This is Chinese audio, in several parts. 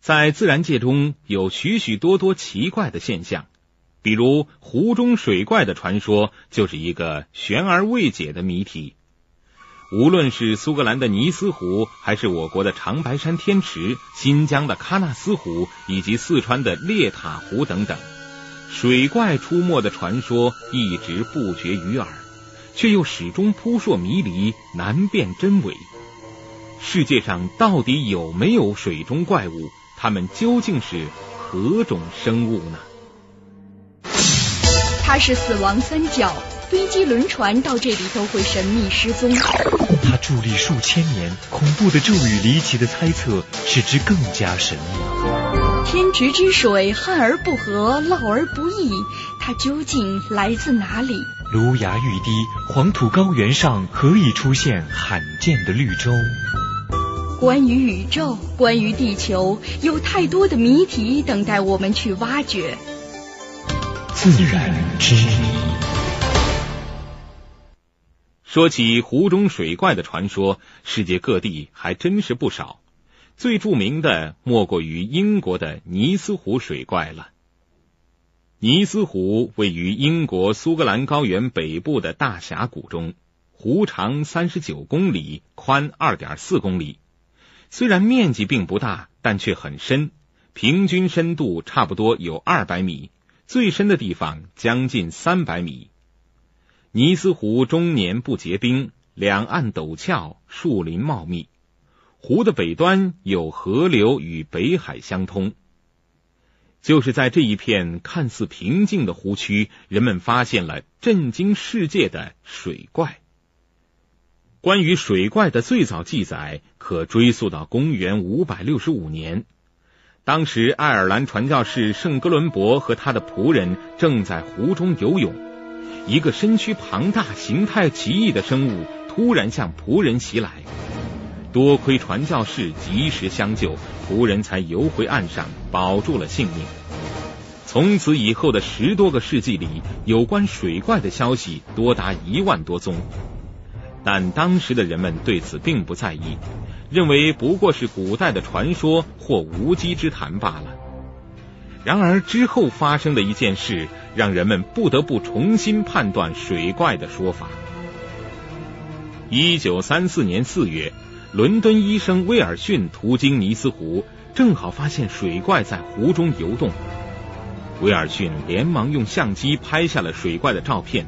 在自然界中有许许多多奇怪的现象，比如湖中水怪的传说就是一个悬而未解的谜题。无论是苏格兰的尼斯湖，还是我国的长白山天池、新疆的喀纳斯湖以及四川的列塔湖等等，水怪出没的传说一直不绝于耳，却又始终扑朔迷离，难辨真伪。世界上到底有没有水中怪物？它们究竟是何种生物呢？它是死亡三角，飞机、轮船到这里都会神秘失踪。它伫立数千年，恐怖的咒语、离奇的猜测，使之更加神秘。天池之水旱而不涸，涝而不溢，它究竟来自哪里？芦芽欲滴，黄土高原上何以出现罕见的绿洲？关于宇宙，关于地球，有太多的谜题等待我们去挖掘。自然之谜。说起湖中水怪的传说，世界各地还真是不少。最著名的莫过于英国的尼斯湖水怪了。尼斯湖位于英国苏格兰高原北部的大峡谷中，湖长三十九公里，宽二点四公里。虽然面积并不大，但却很深，平均深度差不多有二百米，最深的地方将近三百米。尼斯湖终年不结冰，两岸陡峭，树林茂密。湖的北端有河流与北海相通。就是在这一片看似平静的湖区，人们发现了震惊世界的水怪。关于水怪的最早记载可追溯到公元五百六十五年，当时爱尔兰传教士圣哥伦伯和他的仆人正在湖中游泳，一个身躯庞大、形态奇异的生物突然向仆人袭来，多亏传教士及时相救，仆人才游回岸上，保住了性命。从此以后的十多个世纪里，有关水怪的消息多达一万多宗。但当时的人们对此并不在意，认为不过是古代的传说或无稽之谈罢了。然而之后发生的一件事，让人们不得不重新判断水怪的说法。一九三四年四月，伦敦医生威尔逊途经尼斯湖，正好发现水怪在湖中游动。威尔逊连忙用相机拍下了水怪的照片。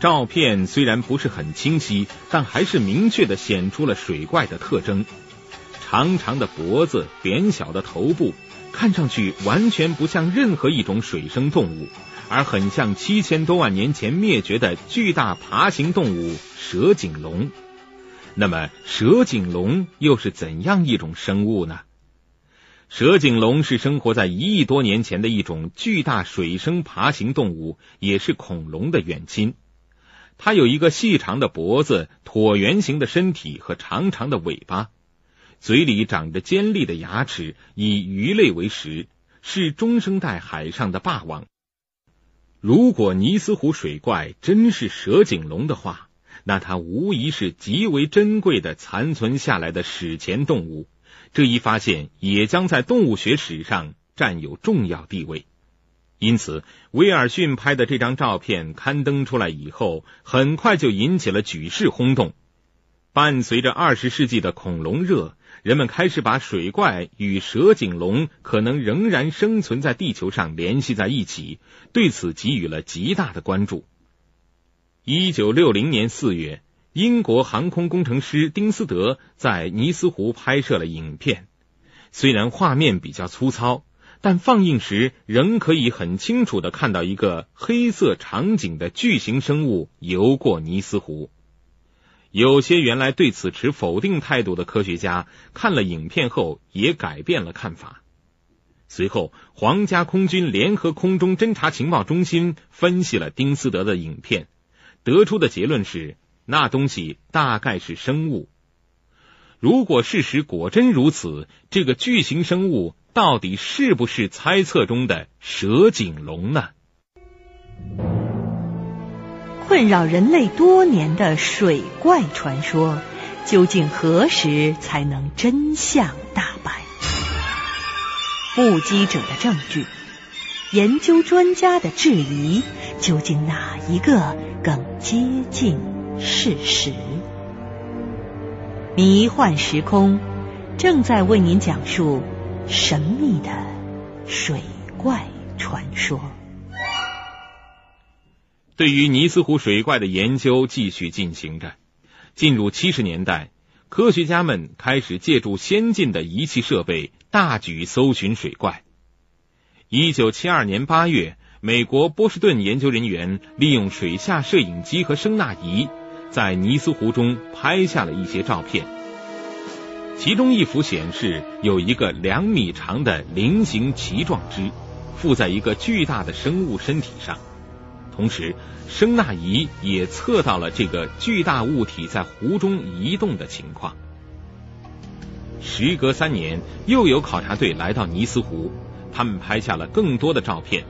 照片虽然不是很清晰，但还是明确的显出了水怪的特征：长长的脖子，扁小的头部，看上去完全不像任何一种水生动物，而很像七千多万年前灭绝的巨大爬行动物蛇颈龙。那么，蛇颈龙又是怎样一种生物呢？蛇颈龙是生活在一亿多年前的一种巨大水生爬行动物，也是恐龙的远亲。它有一个细长的脖子、椭圆形的身体和长长的尾巴，嘴里长着尖利的牙齿，以鱼类为食，是中生代海上的霸王。如果尼斯湖水怪真是蛇颈龙的话，那它无疑是极为珍贵的残存下来的史前动物。这一发现也将在动物学史上占有重要地位。因此，威尔逊拍的这张照片刊登出来以后，很快就引起了举世轰动。伴随着二十世纪的恐龙热，人们开始把水怪与蛇颈龙可能仍然生存在地球上联系在一起，对此给予了极大的关注。一九六零年四月，英国航空工程师丁斯德在尼斯湖拍摄了影片，虽然画面比较粗糙。但放映时仍可以很清楚的看到一个黑色场景的巨型生物游过尼斯湖。有些原来对此持否定态度的科学家看了影片后也改变了看法。随后，皇家空军联合空中侦察情报中心分析了丁斯德的影片，得出的结论是那东西大概是生物。如果事实果真如此，这个巨型生物。到底是不是猜测中的蛇颈龙呢？困扰人类多年的水怪传说，究竟何时才能真相大白？目击者的证据，研究专家的质疑，究竟哪一个更接近事实？迷幻时空正在为您讲述神秘的水怪传说。对于尼斯湖水怪的研究继续进行着。进入七十年代，科学家们开始借助先进的仪器设备，大举搜寻水怪。一九七二年八月，美国波士顿研究人员利用水下摄影机和声纳仪，在尼斯湖中拍下了一些照片。其中一幅显示有一个两米长的菱形鳍状肢，附在一个巨大的生物身体上。同时，声纳仪也测到了这个巨大物体在湖中移动的情况。时隔三年，又有考察队来到尼斯湖，他们拍下了更多的照片，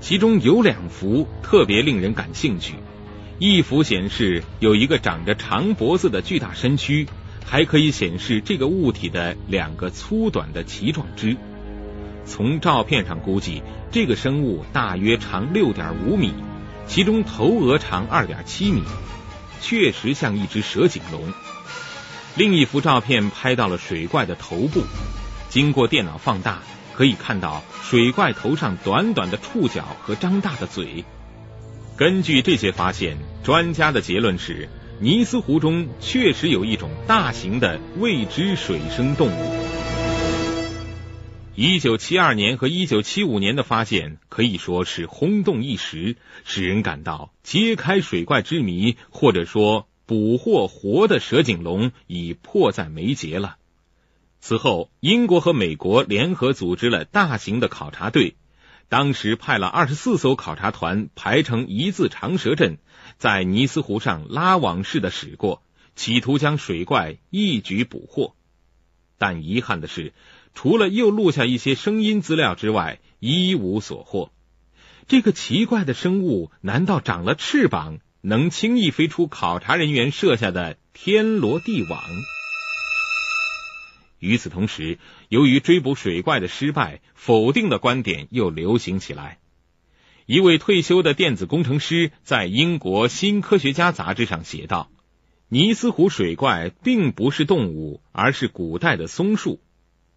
其中有两幅特别令人感兴趣。一幅显示有一个长着长脖子的巨大身躯，还可以显示这个物体的两个粗短的鳍状肢。从照片上估计，这个生物大约长六点五米，其中头额长二点七米，确实像一只蛇颈龙。另一幅照片拍到了水怪的头部，经过电脑放大，可以看到水怪头上短短的触角和张大的嘴。根据这些发现，专家的结论是，尼斯湖中确实有一种大型的未知水生动物。一九七二年和一九七五年的发现可以说是轰动一时，使人感到揭开水怪之谜，或者说捕获活的蛇颈龙已迫在眉睫了。此后，英国和美国联合组织了大型的考察队，当时派了二十四艘考察团排成一字长蛇阵，在尼斯湖上拉网式的驶过，企图将水怪一举捕获。但遗憾的是。除了又录下一些声音资料之外，一无所获。这个奇怪的生物难道长了翅膀，能轻易飞出考察人员设下的天罗地网？与此同时，由于追捕水怪的失败，否定的观点又流行起来。一位退休的电子工程师在英国《新科学家》杂志上写道：“尼斯湖水怪并不是动物，而是古代的松树。”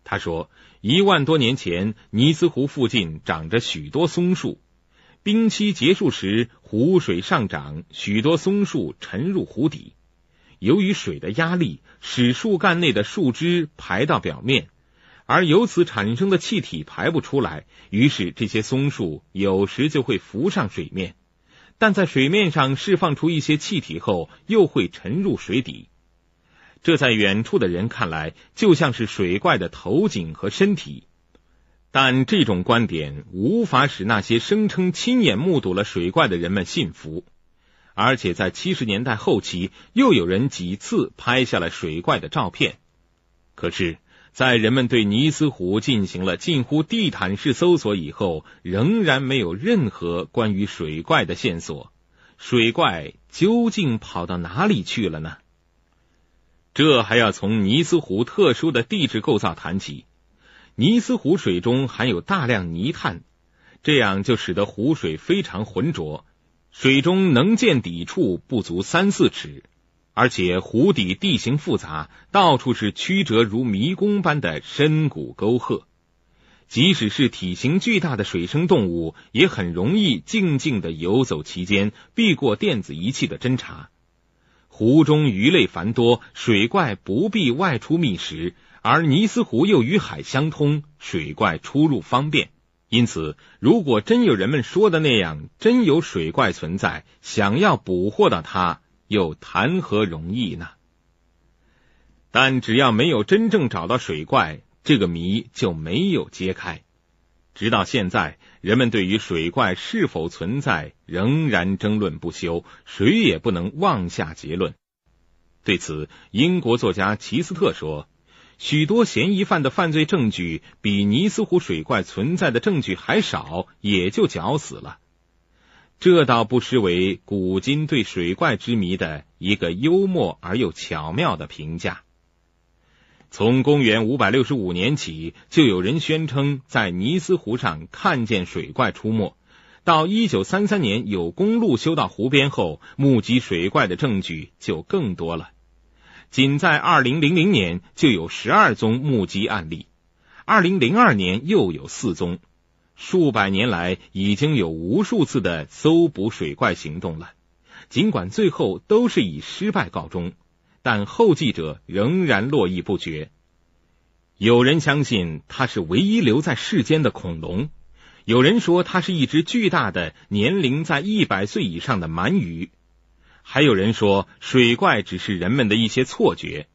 他说：“一万多年前，尼斯湖附近长着许多松树。冰期结束时，湖水上涨，许多松树沉入湖底。由于水的压力，使树干内的树枝排到表面，而由此产生的气体排不出来，于是这些松树有时就会浮上水面，但在水面上释放出一些气体后，又会沉入水底。”这在远处的人看来就像是水怪的头颈和身体，但这种观点无法使那些声称亲眼目睹了水怪的人们信服。而且在七十年代后期，又有人几次拍下了水怪的照片。可是，在人们对尼斯湖进行了近乎地毯式搜索以后，仍然没有任何关于水怪的线索。水怪究竟跑到哪里去了呢？这还要从尼斯湖特殊的地质构造谈起。尼斯湖水中含有大量泥炭，这样就使得湖水非常浑浊，水中能见底处不足三四尺，而且湖底地形复杂，到处是曲折如迷宫般的深谷沟壑。即使是体型巨大的水生动物，也很容易静静的游走其间，避过电子仪器的侦查。湖中鱼类繁多，水怪不必外出觅食，而尼斯湖又与海相通，水怪出入方便。因此，如果真有人们说的那样，真有水怪存在，想要捕获到它，又谈何容易呢？但只要没有真正找到水怪，这个谜就没有揭开。直到现在，人们对于水怪是否存在仍然争论不休，谁也不能妄下结论。对此，英国作家齐斯特说：“许多嫌疑犯的犯罪证据比尼斯湖水怪存在的证据还少，也就绞死了。”这倒不失为古今对水怪之谜的一个幽默而又巧妙的评价。从公元五百六十五年起，就有人宣称在尼斯湖上看见水怪出没。到一九三三年，有公路修到湖边后，目击水怪的证据就更多了。仅在二零零零年就有十二宗目击案例，二零零二年又有四宗。数百年来，已经有无数次的搜捕水怪行动了。尽管最后都是以失败告终。但后继者仍然络绎不绝。有人相信它是唯一留在世间的恐龙，有人说它是一只巨大的、年龄在一百岁以上的鳗鱼，还有人说水怪只是人们的一些错觉。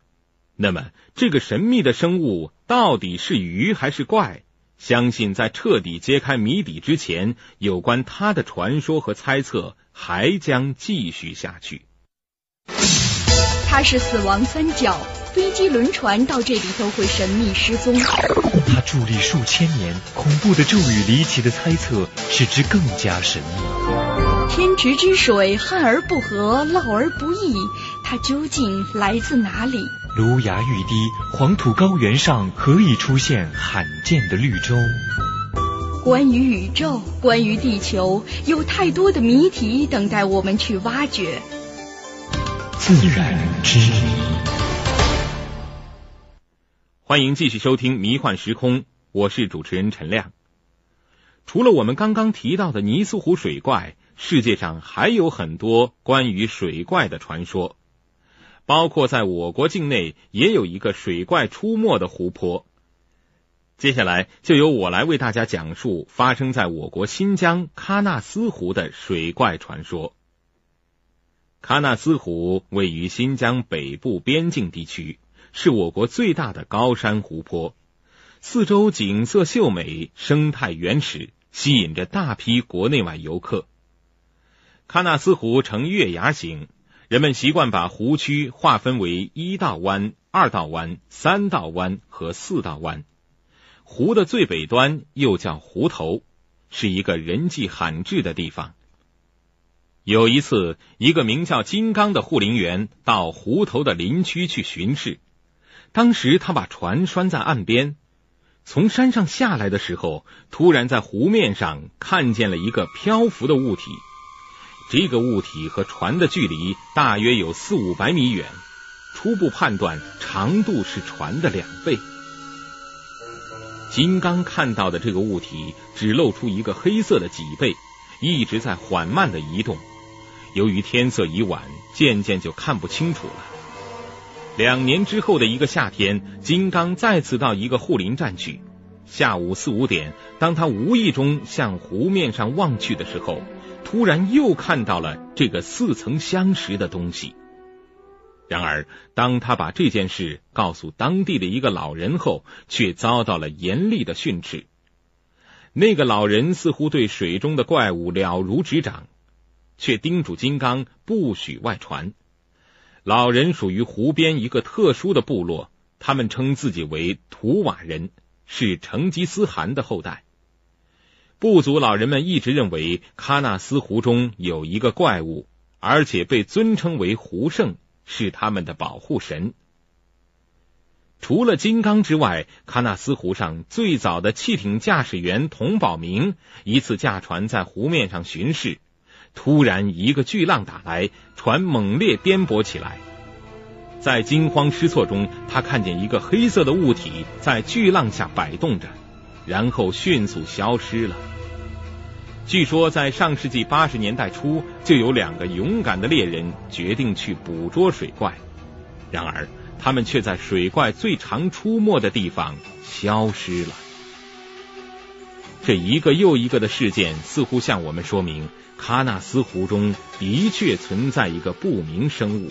那么，这个神秘的生物到底是鱼还是怪？相信在彻底揭开谜底之前，有关他的传说和猜测还将继续下去。他是死亡三角，飞机、轮船到这里都会神秘失踪。他伫立数千年，恐怖的咒语、离奇的猜测使之更加神秘。天池之水，旱而不涸，涝而不溢，它究竟来自哪里？芦芽欲滴，黄土高原上何以出现罕见的绿洲？关于宇宙，关于地球，有太多的谜题等待我们去挖掘。自然之谜，欢迎继续收听《迷幻时空》，我是主持人陈亮。除了我们刚刚提到的尼斯湖水怪，世界上还有很多关于水怪的传说，包括在我国境内也有一个水怪出没的湖泊。接下来就由我来为大家讲述发生在我国新疆喀纳斯湖的水怪传说。喀纳斯湖位于新疆北部边境地区，是我国最大的高山湖泊，四周景色秀美，生态原始，吸引着大批国内外游客。喀纳斯湖呈月牙形，人们习惯把湖区划分为一道湾、二道湾、三道湾和四道湾。湖的最北端又叫湖头，是一个人迹罕至的地方。有一次，一个名叫金刚的护林员到湖头的林区去巡视。当时他把船拴在岸边，从山上下来的时候，突然在湖面上看见了一个漂浮的物体。这个物体和船的距离大约有四五百米远，初步判断长度是船的两倍。金刚看到的这个物体只露出一个黑色的脊背，一直在缓慢的移动。由于天色已晚，渐渐就看不清楚了。两年之后的一个夏天，金刚再次到一个护林站去。下午四五点，当他无意中向湖面上望去的时候，突然又看到了这个似曾相识的东西。然而，当他把这件事告诉当地的一个老人后，却遭到了严厉的训斥。那个老人似乎对水中的怪物了如指掌。却叮嘱金刚不许外传。老人属于湖边一个特殊的部落，他们称自己为图瓦人，是成吉思汗的后代。部族老人们一直认为喀纳斯湖中有一个怪物，而且被尊称为湖圣，是他们的保护神。除了金刚之外，喀纳斯湖上最早的汽艇驾驶员童宝明一次驾船在湖面上巡视。突然，一个巨浪打来，船猛烈颠簸起来。在惊慌失措中，他看见一个黑色的物体在巨浪下摆动着，然后迅速消失了。据说，在上世纪八十年代初，就有两个勇敢的猎人决定去捕捉水怪，然而他们却在水怪最常出没的地方消失了。这一个又一个的事件，似乎向我们说明。喀纳斯湖中的确存在一个不明生物，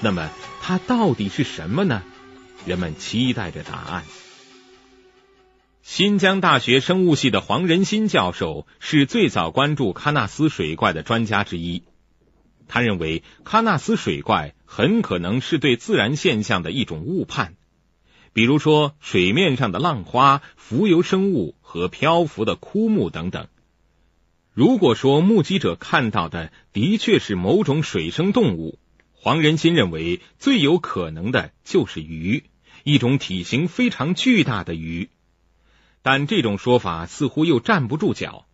那么它到底是什么呢？人们期待着答案。新疆大学生物系的黄仁新教授是最早关注喀纳斯水怪的专家之一。他认为，喀纳斯水怪很可能是对自然现象的一种误判，比如说水面上的浪花、浮游生物和漂浮的枯木等等。如果说目击者看到的的确是某种水生动物，黄仁新认为最有可能的就是鱼，一种体型非常巨大的鱼。但这种说法似乎又站不住脚。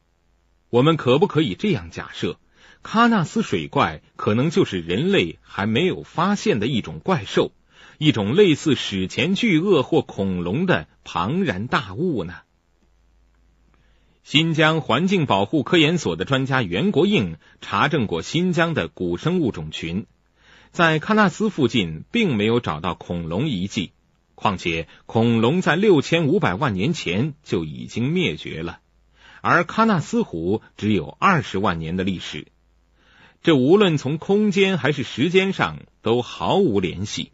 我们可不可以这样假设，喀纳斯水怪可能就是人类还没有发现的一种怪兽，一种类似史前巨鳄或恐龙的庞然大物呢？新疆环境保护科研所的专家袁国应查证过新疆的古生物种群，在喀纳斯附近并没有找到恐龙遗迹。况且，恐龙在六千五百万年前就已经灭绝了，而喀纳斯湖只有二十万年的历史，这无论从空间还是时间上都毫无联系。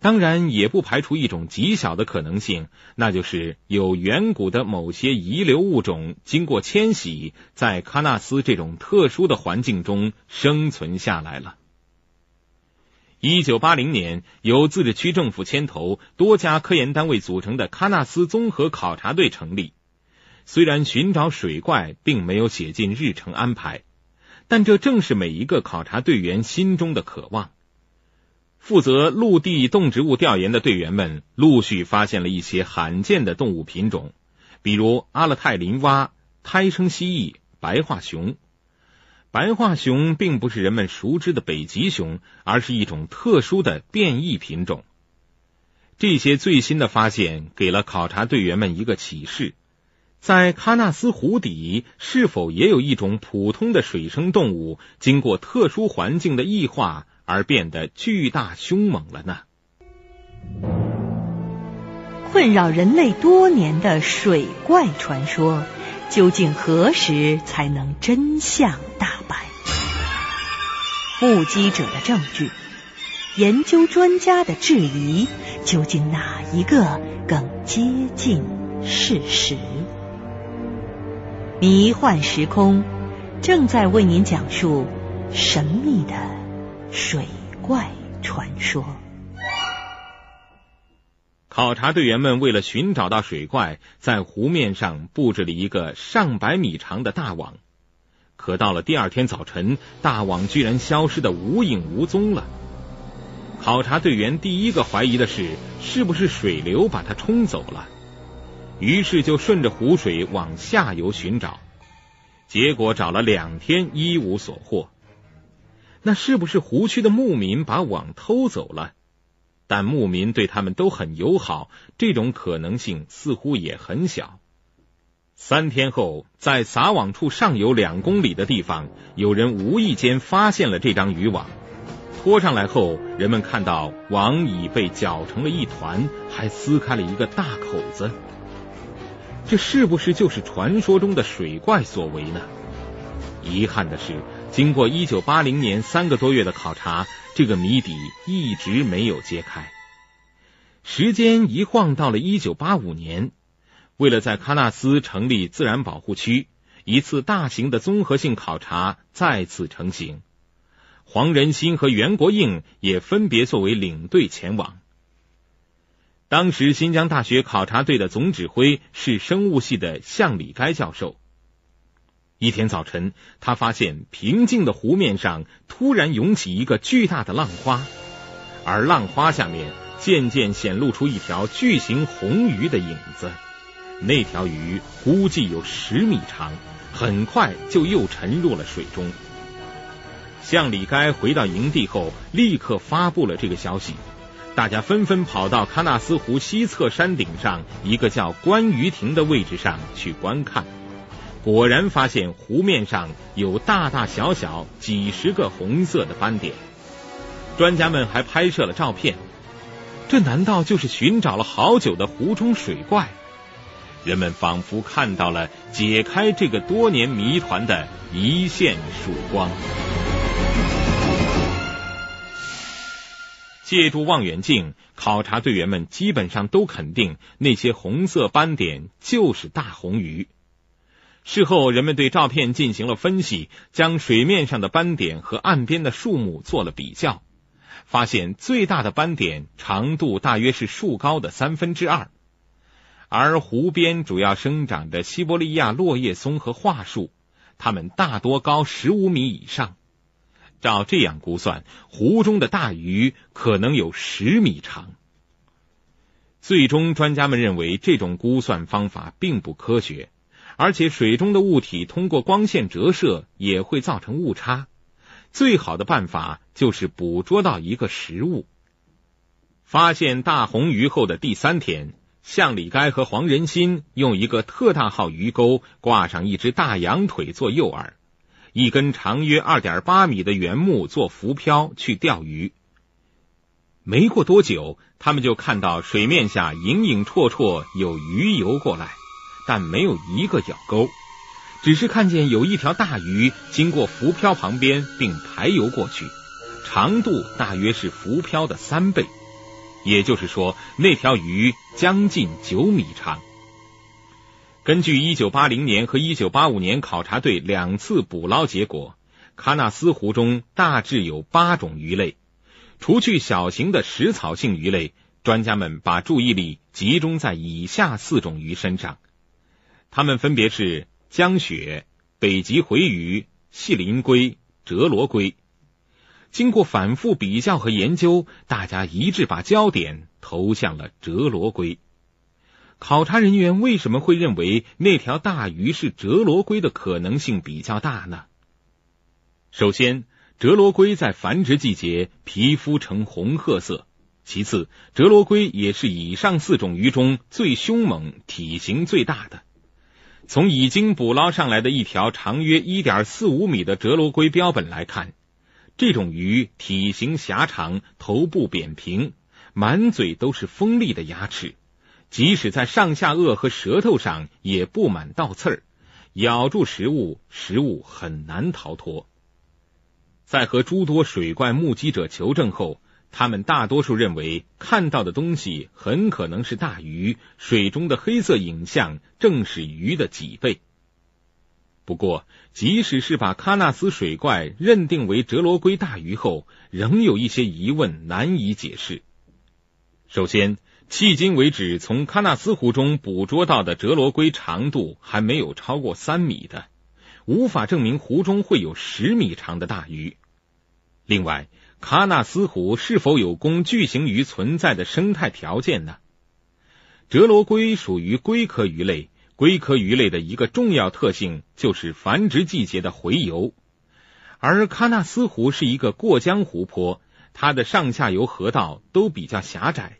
当然，也不排除一种极小的可能性，那就是有远古的某些遗留物种经过迁徙，在喀纳斯这种特殊的环境中生存下来了。一九八零年，由自治区政府牵头、多家科研单位组成的喀纳斯综合考察队成立。虽然寻找水怪并没有写进日程安排，但这正是每一个考察队员心中的渴望。负责陆地动植物调研的队员们陆续发现了一些罕见的动物品种，比如阿勒泰林蛙、胎生蜥蜴、白化熊。白化熊并不是人们熟知的北极熊，而是一种特殊的变异品种。这些最新的发现给了考察队员们一个启示：在喀纳斯湖底，是否也有一种普通的水生动物，经过特殊环境的异化而变得巨大凶猛了呢？困扰人类多年的水怪传说。究竟何时才能真相大白？目击者的证据，研究专家的质疑，究竟哪一个更接近事实？迷幻时空正在为您讲述神秘的水怪传说。考察队员们为了寻找到水怪，在湖面上布置了一个上百米长的大网。可到了第二天早晨，大网居然消失的无影无踪了。考察队员第一个怀疑的是，是不是水流把它冲走了？于是就顺着湖水往下游寻找，结果找了两天一无所获。那是不是湖区的牧民把网偷走了？但牧民对他们都很友好，这种可能性似乎也很小。三天后，在撒网处上游两公里的地方，有人无意间发现了这张渔网。拖上来后，人们看到网已被搅成了一团，还撕开了一个大口子。这是不是就是传说中的水怪所为呢？遗憾的是。经过一九八零年三个多月的考察，这个谜底一直没有揭开。时间一晃到了一九八五年，为了在喀纳斯成立自然保护区，一次大型的综合性考察再次成型。黄仁新和袁国应也分别作为领队前往。当时新疆大学考察队的总指挥是生物系的向礼该教授。一天早晨，他发现平静的湖面上突然涌起一个巨大的浪花，而浪花下面渐渐显露出一条巨型红鱼的影子。那条鱼估计有十米长，很快就又沉入了水中。向李该回到营地后，立刻发布了这个消息，大家纷纷跑到喀纳斯湖西侧山顶上一个叫观鱼亭的位置上去观看。果然发现湖面上有大大小小几十个红色的斑点，专家们还拍摄了照片。这难道就是寻找了好久的湖中水怪？人们仿佛看到了解开这个多年谜团的一线曙光。借助望远镜，考察队员们基本上都肯定那些红色斑点就是大红鱼。事后，人们对照片进行了分析，将水面上的斑点和岸边的树木做了比较，发现最大的斑点长度大约是树高的三分之二，而湖边主要生长着西伯利亚落叶松和桦树，它们大多高十五米以上。照这样估算，湖中的大鱼可能有十米长。最终，专家们认为这种估算方法并不科学，而且水中的物体通过光线折射也会造成误差。最好的办法就是捕捉到一个实物。发现大红鱼后的第三天，向里该和黄仁新用一个特大号鱼钩挂上一只大羊腿做诱饵，一根长约二点八米的圆木做浮漂去钓鱼。没过多久，他们就看到水面下影影绰绰有鱼游过来，但没有一个咬钩，只是看见有一条大鱼经过浮漂旁边并排游过去，长度大约是浮漂的三倍。也就是说，那条鱼将近九米长。根据一九八零年和一九八五年考察队两次捕捞结果，喀纳斯湖中大致有八种鱼类。除去小型的食草性鱼类，专家们把注意力集中在以下四种鱼身上，它们分别是江雪、北极回鱼、细鳞龟、折罗龟。经过反复比较和研究，大家一致把焦点投向了折罗龟。考察人员为什么会认为那条大鱼是折罗龟的可能性比较大呢？首先，折罗龟在繁殖季节皮肤呈红褐色；其次，折罗龟也是以上四种鱼中最凶猛、体型最大的。从已经捕捞上来的一条长约一点四五米的折罗龟标本来看。这种鱼体型狭长，头部扁平，满嘴都是锋利的牙齿，即使在上下颚和舌头上也布满倒刺儿，咬住食物，食物很难逃脱。在和诸多水怪目击者求证后，他们大多数认为看到的东西很可能是大鱼，水中的黑色影像正是鱼的几倍。不过，即使是把喀纳斯水怪认定为折罗龟大鱼后，仍有一些疑问难以解释。首先，迄今为止，从喀纳斯湖中捕捉到的折罗龟长度还没有超过三米的，无法证明湖中会有十米长的大鱼。另外，喀纳斯湖是否有供巨型鱼存在的生态条件呢？折罗龟属于龟科鱼类。龟壳鱼类的一个重要特性就是繁殖季节的洄游，而喀纳斯湖是一个过江湖泊，它的上下游河道都比较狭窄，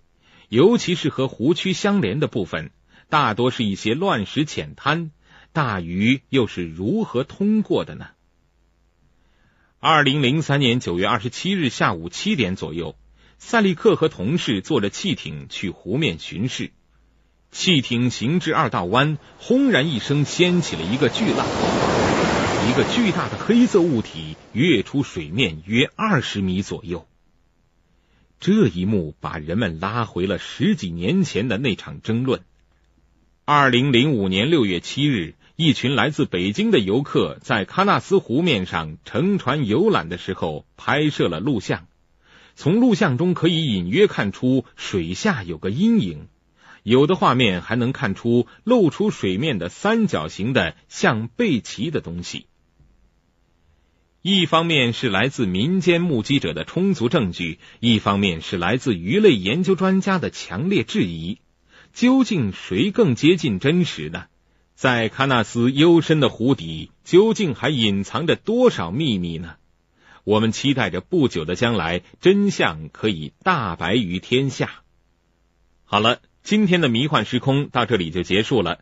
尤其是和湖区相连的部分，大多是一些乱石浅滩，大鱼又是如何通过的呢？二零零三年九月二十七日下午七点左右，赛利克和同事坐着汽艇去湖面巡视。汽艇行至二道湾，轰然一声，掀起了一个巨浪。一个巨大的黑色物体跃出水面约二十米左右。这一幕把人们拉回了十几年前的那场争论。二零零五年六月七日，一群来自北京的游客在喀纳斯湖面上乘船游览的时候拍摄了录像。从录像中可以隐约看出水下有个阴影。有的画面还能看出露出水面的三角形的像背鳍的东西。一方面是来自民间目击者的充足证据，一方面是来自鱼类研究专家的强烈质疑。究竟谁更接近真实呢？在喀纳斯幽深的湖底，究竟还隐藏着多少秘密呢？我们期待着不久的将来，真相可以大白于天下。好了。今天的迷幻时空到这里就结束了。